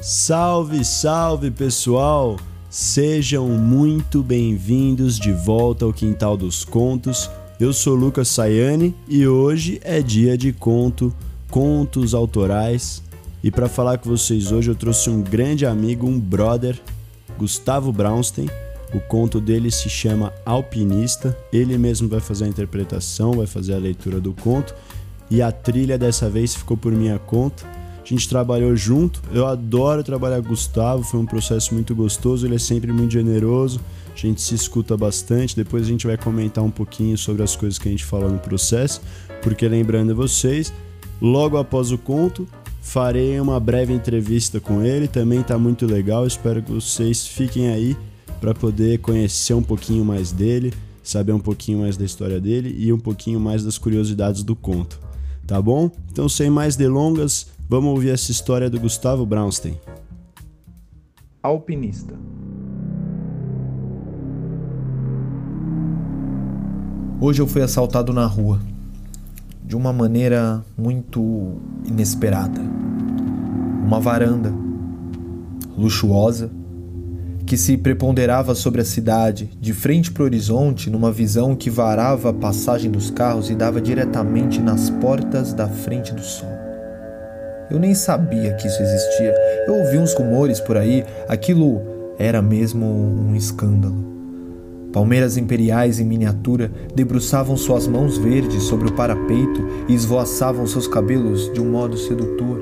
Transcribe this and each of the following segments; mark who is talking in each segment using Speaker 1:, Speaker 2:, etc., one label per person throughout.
Speaker 1: Salve, salve pessoal! Sejam muito bem-vindos de volta ao Quintal dos Contos. Eu sou Lucas Sayane e hoje é dia de conto, contos autorais. E para falar com vocês hoje eu trouxe um grande amigo, um brother, Gustavo Brownstein. O conto dele se chama Alpinista. Ele mesmo vai fazer a interpretação, vai fazer a leitura do conto. E a trilha dessa vez ficou por minha conta. A gente trabalhou junto. Eu adoro trabalhar com o Gustavo, foi um processo muito gostoso. Ele é sempre muito generoso. A gente se escuta bastante. Depois a gente vai comentar um pouquinho sobre as coisas que a gente falou no processo. Porque lembrando vocês, logo após o conto, farei uma breve entrevista com ele. Também tá muito legal. Espero que vocês fiquem aí para poder conhecer um pouquinho mais dele, saber um pouquinho mais da história dele e um pouquinho mais das curiosidades do conto. Tá bom? Então, sem mais delongas, Vamos ouvir essa história do Gustavo Brownstein.
Speaker 2: Alpinista. Hoje eu fui assaltado na rua, de uma maneira muito inesperada. Uma varanda luxuosa que se preponderava sobre a cidade, de frente para o horizonte, numa visão que varava a passagem dos carros e dava diretamente nas portas da frente do sol. Eu nem sabia que isso existia. Eu ouvi uns rumores por aí, aquilo era mesmo um escândalo. Palmeiras imperiais em miniatura debruçavam suas mãos verdes sobre o parapeito e esvoaçavam seus cabelos de um modo sedutor.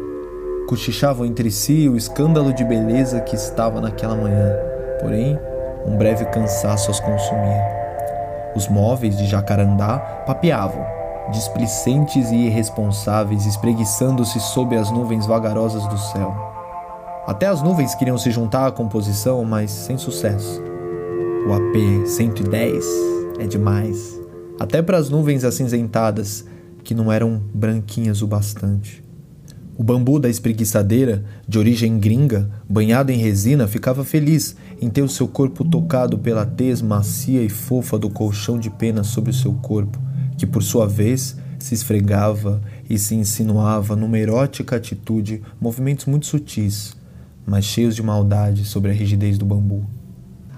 Speaker 2: Cochichavam entre si o escândalo de beleza que estava naquela manhã, porém, um breve cansaço as consumia. Os móveis de jacarandá papeavam, displicentes e irresponsáveis, espreguiçando-se sob as nuvens vagarosas do céu. Até as nuvens queriam se juntar à composição, mas sem sucesso. O AP 110 é demais, até para as nuvens acinzentadas, que não eram branquinhas o bastante. O bambu da espreguiçadeira, de origem gringa, banhado em resina, ficava feliz em ter o seu corpo tocado pela tez macia e fofa do colchão de pena sobre o seu corpo que por sua vez se esfregava e se insinuava numa erótica atitude, movimentos muito sutis, mas cheios de maldade sobre a rigidez do bambu.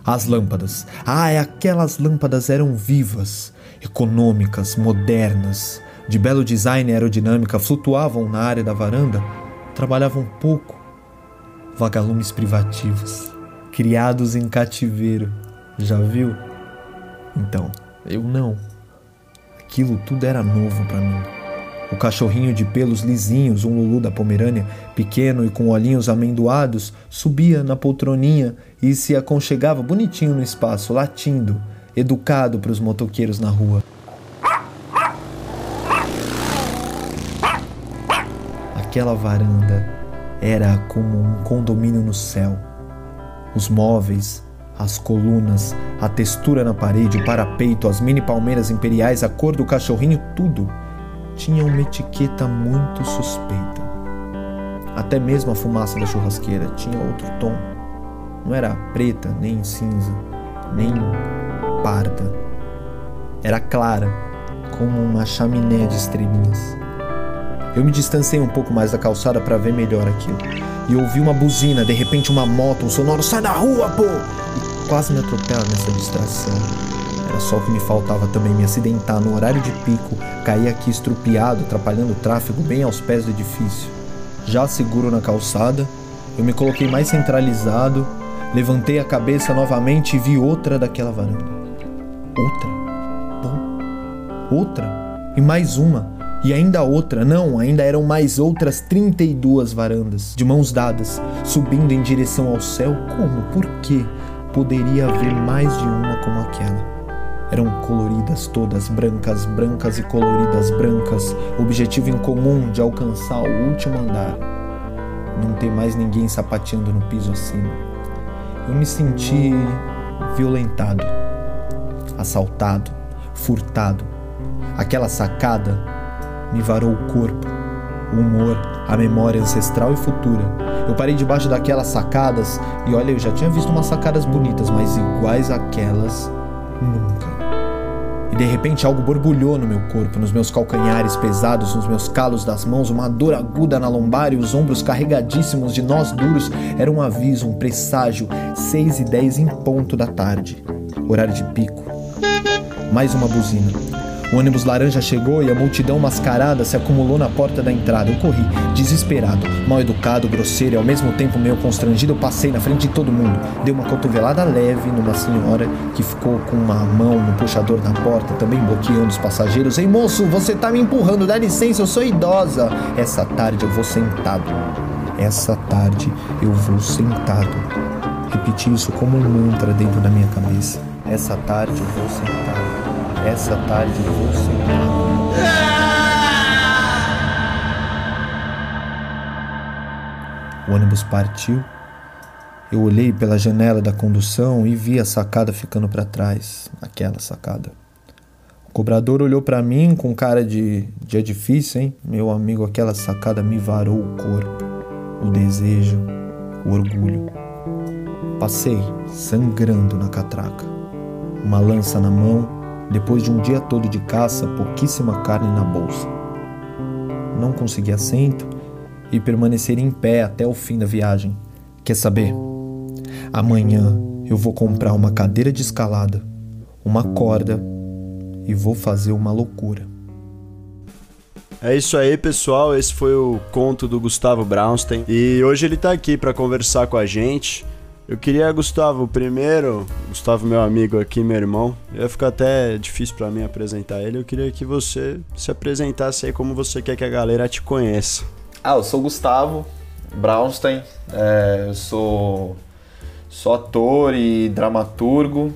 Speaker 2: As lâmpadas. Ah, aquelas lâmpadas eram vivas, econômicas, modernas, de belo design aerodinâmica, flutuavam na área da varanda, trabalhavam pouco. Vagalumes privativos, criados em cativeiro. Já viu? Então, eu não. Aquilo tudo era novo para mim. O cachorrinho de pelos lisinhos, um Lulu da Pomerânia, pequeno e com olhinhos amendoados, subia na poltroninha e se aconchegava bonitinho no espaço, latindo, educado para os motoqueiros na rua. Aquela varanda era como um condomínio no céu. Os móveis, as colunas, a textura na parede, o parapeito, as mini palmeiras imperiais, a cor do cachorrinho, tudo tinha uma etiqueta muito suspeita. Até mesmo a fumaça da churrasqueira tinha outro tom. Não era preta, nem cinza, nem parda. Era clara, como uma chaminé de estrelinhas. Eu me distanciei um pouco mais da calçada para ver melhor aquilo. E ouvi uma buzina, de repente uma moto, um sonoro, sai da rua, pô! quase me atropela nessa distração. Era só o que me faltava também me acidentar no horário de pico, cair aqui estrupiado, atrapalhando o tráfego bem aos pés do edifício. Já seguro na calçada, eu me coloquei mais centralizado, levantei a cabeça novamente e vi outra daquela varanda. Outra? Bom, outra? E mais uma? E ainda outra, não, ainda eram mais outras 32 varandas, de mãos dadas, subindo em direção ao céu. Como? Por quê? poderia haver mais de uma como aquela. Eram coloridas todas, brancas, brancas e coloridas, brancas, objetivo em comum de alcançar o último andar. Não ter mais ninguém sapateando no piso acima. Eu me senti violentado, assaltado, furtado. Aquela sacada me varou o corpo, o humor, a memória ancestral e futura. Eu parei debaixo daquelas sacadas e olha, eu já tinha visto umas sacadas bonitas, mas iguais àquelas, nunca.
Speaker 3: E de repente algo borbulhou no meu corpo, nos meus calcanhares pesados, nos meus calos das mãos, uma dor aguda na lombar e os ombros carregadíssimos de nós duros. Era um aviso, um presságio. Seis e dez em ponto da tarde. Horário de pico. Mais uma buzina. O ônibus laranja chegou e a multidão mascarada se acumulou na porta da entrada. Eu corri, desesperado, mal educado, grosseiro e ao mesmo tempo meio constrangido. Eu passei na frente de todo mundo. Dei uma cotovelada leve numa senhora que ficou com uma mão no puxador da porta, também bloqueando os passageiros. Ei moço, você tá me empurrando, dá licença, eu sou idosa. Essa tarde eu vou sentado. Essa tarde eu vou sentado. Repeti isso como um mantra dentro da minha cabeça. Essa tarde eu vou sentado. Essa tarde vou sentar. O ônibus partiu. Eu olhei pela janela da condução e vi a sacada ficando para trás, aquela sacada. O cobrador olhou para mim com cara de dia difícil, hein? Meu amigo, aquela sacada me varou o corpo, o desejo, o orgulho. Passei sangrando na catraca, uma lança na mão, depois de um dia todo de caça, pouquíssima carne na bolsa. Não consegui assento e permanecer em pé até o fim da viagem. Quer saber? Amanhã eu vou comprar uma cadeira de escalada, uma corda e vou fazer uma loucura.
Speaker 1: É isso aí, pessoal. Esse foi o conto do Gustavo Brownstein. E hoje ele tá aqui para conversar com a gente. Eu queria, Gustavo, primeiro, Gustavo, meu amigo aqui, meu irmão, ia ficar até difícil para mim apresentar ele. Eu queria que você se apresentasse aí como você quer que a galera te conheça.
Speaker 2: Ah, eu sou Gustavo Brownstein, é, eu sou, sou ator e dramaturgo,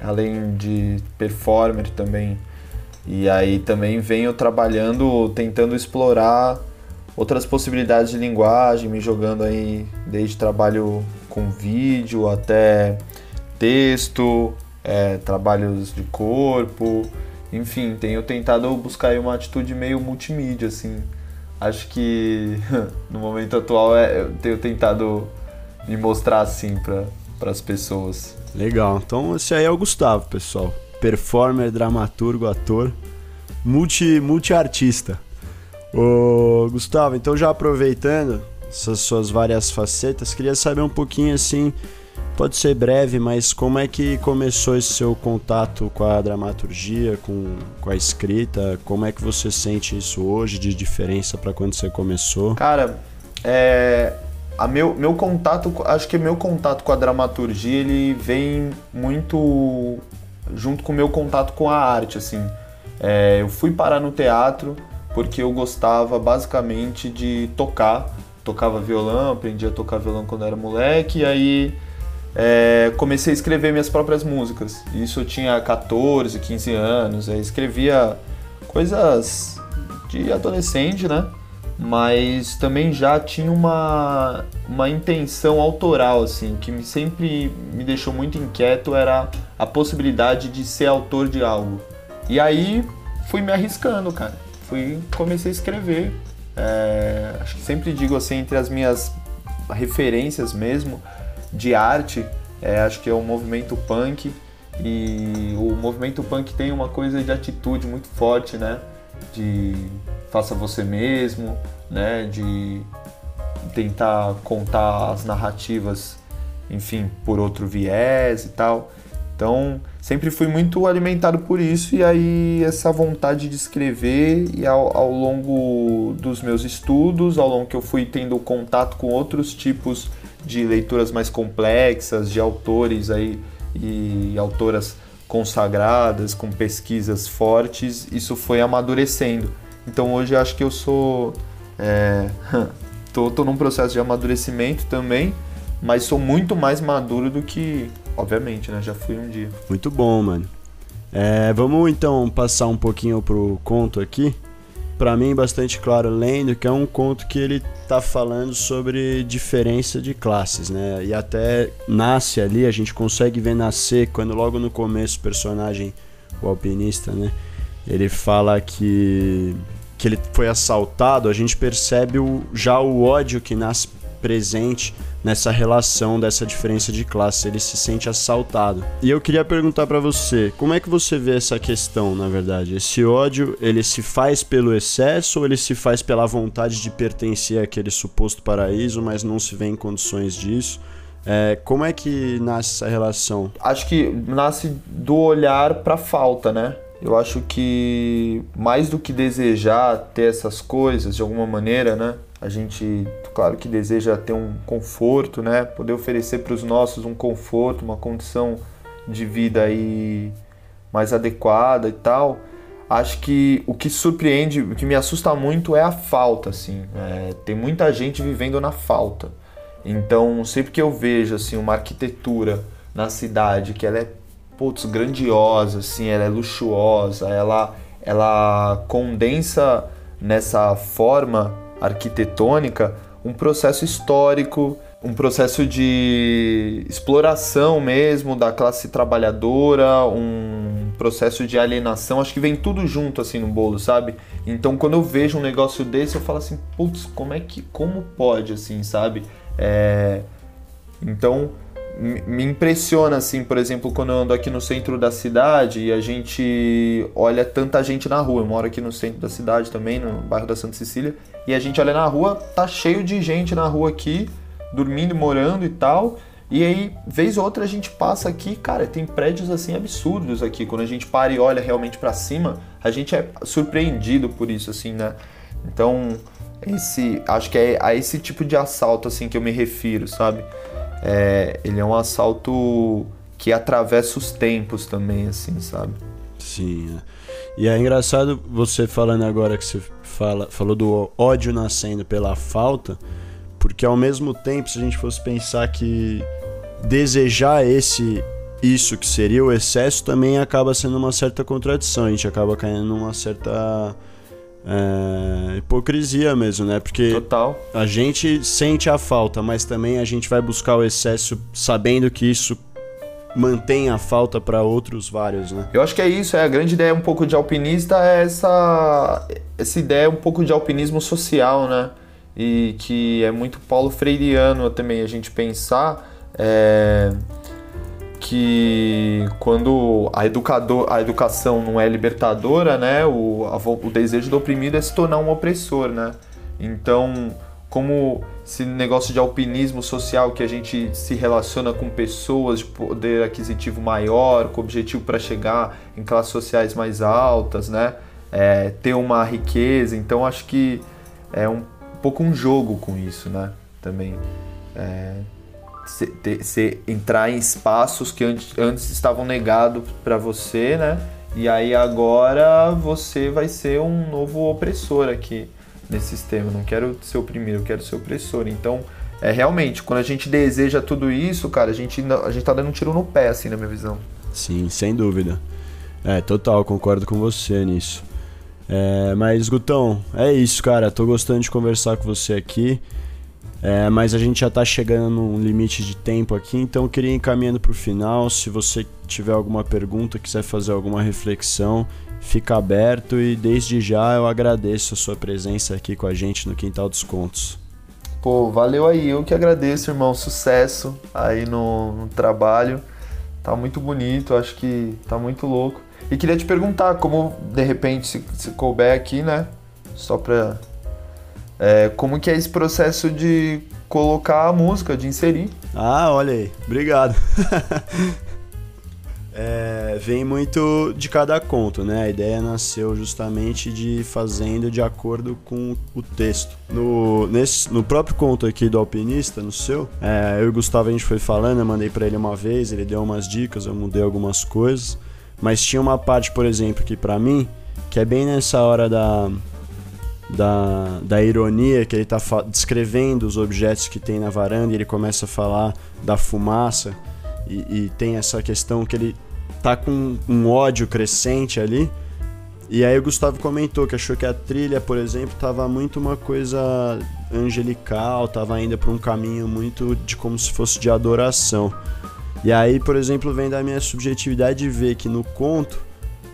Speaker 2: além de performer também. E aí também venho trabalhando, tentando explorar outras possibilidades de linguagem, me jogando aí desde trabalho com vídeo até texto, é, trabalhos de corpo, enfim, tenho tentado buscar aí uma atitude meio multimídia, assim. Acho que no momento atual é, eu tenho tentado me mostrar assim para as pessoas.
Speaker 1: Legal, então esse aí é o Gustavo, pessoal. Performer, dramaturgo, ator, multi, multi-artista. Ô, Gustavo, então já aproveitando essas suas várias facetas, queria saber um pouquinho assim, pode ser breve, mas como é que começou esse seu contato com a dramaturgia, com, com a escrita? Como é que você sente isso hoje de diferença para quando você começou?
Speaker 2: Cara, é, a meu, meu contato, acho que meu contato com a dramaturgia ele vem muito junto com o meu contato com a arte, assim. É, eu fui parar no teatro porque eu gostava basicamente de tocar tocava violão, aprendi a tocar violão quando era moleque, e aí é, comecei a escrever minhas próprias músicas. Isso eu tinha 14, 15 anos, aí escrevia coisas de adolescente, né? Mas também já tinha uma, uma intenção autoral, assim, que me, sempre me deixou muito inquieto, era a possibilidade de ser autor de algo. E aí fui me arriscando, cara. Fui, comecei a escrever, é, acho que sempre digo assim, entre as minhas referências mesmo de arte, é, acho que é o movimento punk. E o movimento punk tem uma coisa de atitude muito forte, né? De faça você mesmo, né? De tentar contar as narrativas, enfim, por outro viés e tal. Então, sempre fui muito alimentado por isso e aí essa vontade de escrever e ao, ao, longo dos meus estudos, ao longo que eu fui tendo contato com outros tipos de leituras mais complexas, de autores aí e autoras consagradas, com pesquisas fortes, isso foi amadurecendo. Então hoje acho que eu sou. É, tô, tô num processo de amadurecimento também, mas sou muito mais maduro do que Obviamente, né? Já fui um dia.
Speaker 1: Muito bom, mano. É, vamos então passar um pouquinho pro conto aqui. Para mim, bastante claro lendo, que é um conto que ele tá falando sobre diferença de classes, né? E até nasce ali, a gente consegue ver nascer quando logo no começo o personagem, o alpinista, né? Ele fala que que ele foi assaltado, a gente percebe o, já o ódio que nasce presente nessa relação dessa diferença de classe, ele se sente assaltado. E eu queria perguntar para você, como é que você vê essa questão, na verdade? Esse ódio, ele se faz pelo excesso ou ele se faz pela vontade de pertencer àquele suposto paraíso, mas não se vê em condições disso? É, como é que nasce essa relação?
Speaker 2: Acho que nasce do olhar para falta, né? Eu acho que mais do que desejar ter essas coisas de alguma maneira, né? A gente, claro que deseja ter um conforto, né? Poder oferecer para os nossos um conforto, uma condição de vida aí mais adequada e tal. Acho que o que surpreende, o que me assusta muito é a falta, assim. É, tem muita gente vivendo na falta. Então, sempre que eu vejo assim uma arquitetura na cidade que ela é putz, grandiosa, assim, ela é luxuosa, ela ela condensa nessa forma arquitetônica um processo histórico, um processo de exploração mesmo da classe trabalhadora, um processo de alienação, acho que vem tudo junto assim no bolo, sabe? Então quando eu vejo um negócio desse, eu falo assim, putz, como é que como pode assim, sabe? É... Então me impressiona assim, por exemplo, quando eu ando aqui no centro da cidade e a gente olha tanta gente na rua. Eu moro aqui no centro da cidade também, no bairro da Santa Cecília, e a gente olha na rua, tá cheio de gente na rua aqui, dormindo, morando e tal. E aí, vez ou outra a gente passa aqui, cara, tem prédios assim absurdos aqui. Quando a gente para e olha realmente para cima, a gente é surpreendido por isso assim, né? Então, esse, acho que é a esse tipo de assalto assim que eu me refiro, sabe? É, ele é um assalto que atravessa os tempos também, assim, sabe?
Speaker 1: Sim. É. E é engraçado você falando agora que você fala, falou do ódio nascendo pela falta, porque ao mesmo tempo, se a gente fosse pensar que desejar esse isso que seria o excesso também acaba sendo uma certa contradição, a gente acaba caindo numa certa é, hipocrisia mesmo, né? Porque
Speaker 2: Total.
Speaker 1: a gente sente a falta, mas também a gente vai buscar o excesso sabendo que isso mantém a falta para outros vários, né?
Speaker 2: Eu acho que é isso, é a grande ideia um pouco de alpinista é essa essa ideia um pouco de alpinismo social, né? E que é muito Paulo Freireano também a gente pensar é, que quando a, educador, a educação não é libertadora, né, o, a, o desejo do oprimido é se tornar um opressor, né? Então, como esse negócio de alpinismo social que a gente se relaciona com pessoas de poder aquisitivo maior, com objetivo para chegar em classes sociais mais altas, né? É, ter uma riqueza. Então, acho que é um pouco um jogo com isso, né? Também. É, se, entrar em espaços que antes, antes estavam negados para você, né? E aí agora você vai ser um novo opressor aqui nesse sistema. não quero ser oprimido, eu quero ser opressor. Então, é realmente, quando a gente deseja tudo isso, cara, a gente, a gente tá dando um tiro no pé, assim, na minha visão.
Speaker 1: Sim, sem dúvida. É, total, concordo com você nisso. É, mas, Gutão, é isso, cara. Tô gostando de conversar com você aqui. É, mas a gente já está chegando num limite de tempo aqui, então eu queria ir encaminhando para o final. Se você tiver alguma pergunta, quiser fazer alguma reflexão, fica aberto e desde já eu agradeço a sua presença aqui com a gente no Quintal dos Contos.
Speaker 2: Pô, valeu aí, eu que agradeço, irmão. Sucesso aí no, no trabalho. Tá muito bonito, acho que tá muito louco. E queria te perguntar, como de repente se, se couber aqui, né? Só pra é, como que é esse processo de colocar a música, de inserir?
Speaker 1: Ah, olha aí, obrigado. é, vem muito de cada conto, né? A ideia nasceu justamente de fazendo de acordo com o texto. No, nesse, no próprio conto aqui do Alpinista, no seu, é, eu e o Gustavo a gente foi falando, eu mandei para ele uma vez, ele deu umas dicas, eu mudei algumas coisas, mas tinha uma parte, por exemplo, que para mim, que é bem nessa hora da da, da ironia que ele está descrevendo os objetos que tem na varanda e ele começa a falar da fumaça e, e tem essa questão que ele tá com um ódio crescente ali. E aí o Gustavo comentou que achou que a trilha, por exemplo, tava muito uma coisa angelical, tava indo para um caminho muito de como se fosse de adoração. E aí, por exemplo, vem da minha subjetividade de ver que no conto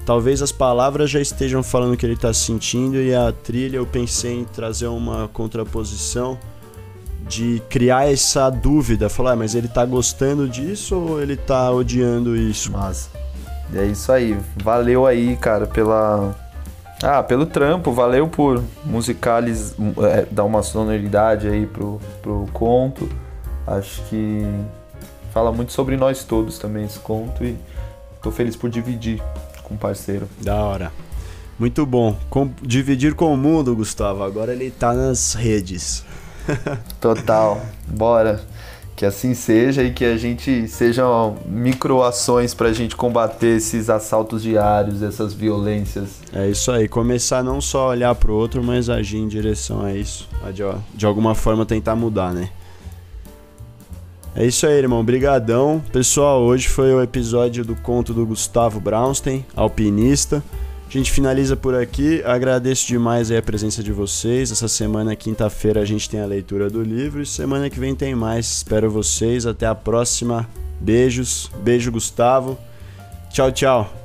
Speaker 1: Talvez as palavras já estejam falando o que ele está sentindo e a trilha eu pensei em trazer uma contraposição de criar essa dúvida, falar, ah, mas ele tá gostando disso ou ele tá odiando isso?
Speaker 2: Massa. É isso aí. Valeu aí, cara, pela ah, pelo trampo, valeu por musicales, é, dar uma sonoridade aí pro, pro conto. Acho que fala muito sobre nós todos também esse conto e tô feliz por dividir com o parceiro.
Speaker 1: Da hora. Muito bom. Com, dividir com o mundo, Gustavo. Agora ele tá nas redes.
Speaker 2: Total. Bora. Que assim seja e que a gente sejam microações para a gente combater esses assaltos diários, essas violências.
Speaker 1: É isso aí, começar não só olhar para o outro, mas agir em direção a isso, a de, de alguma forma tentar mudar, né? É isso aí, irmão. Brigadão. Pessoal, hoje foi o episódio do conto do Gustavo Brownstein, alpinista. A gente finaliza por aqui. Agradeço demais a presença de vocês. Essa semana, quinta-feira, a gente tem a leitura do livro e semana que vem tem mais. Espero vocês. Até a próxima. Beijos. Beijo, Gustavo. Tchau, tchau.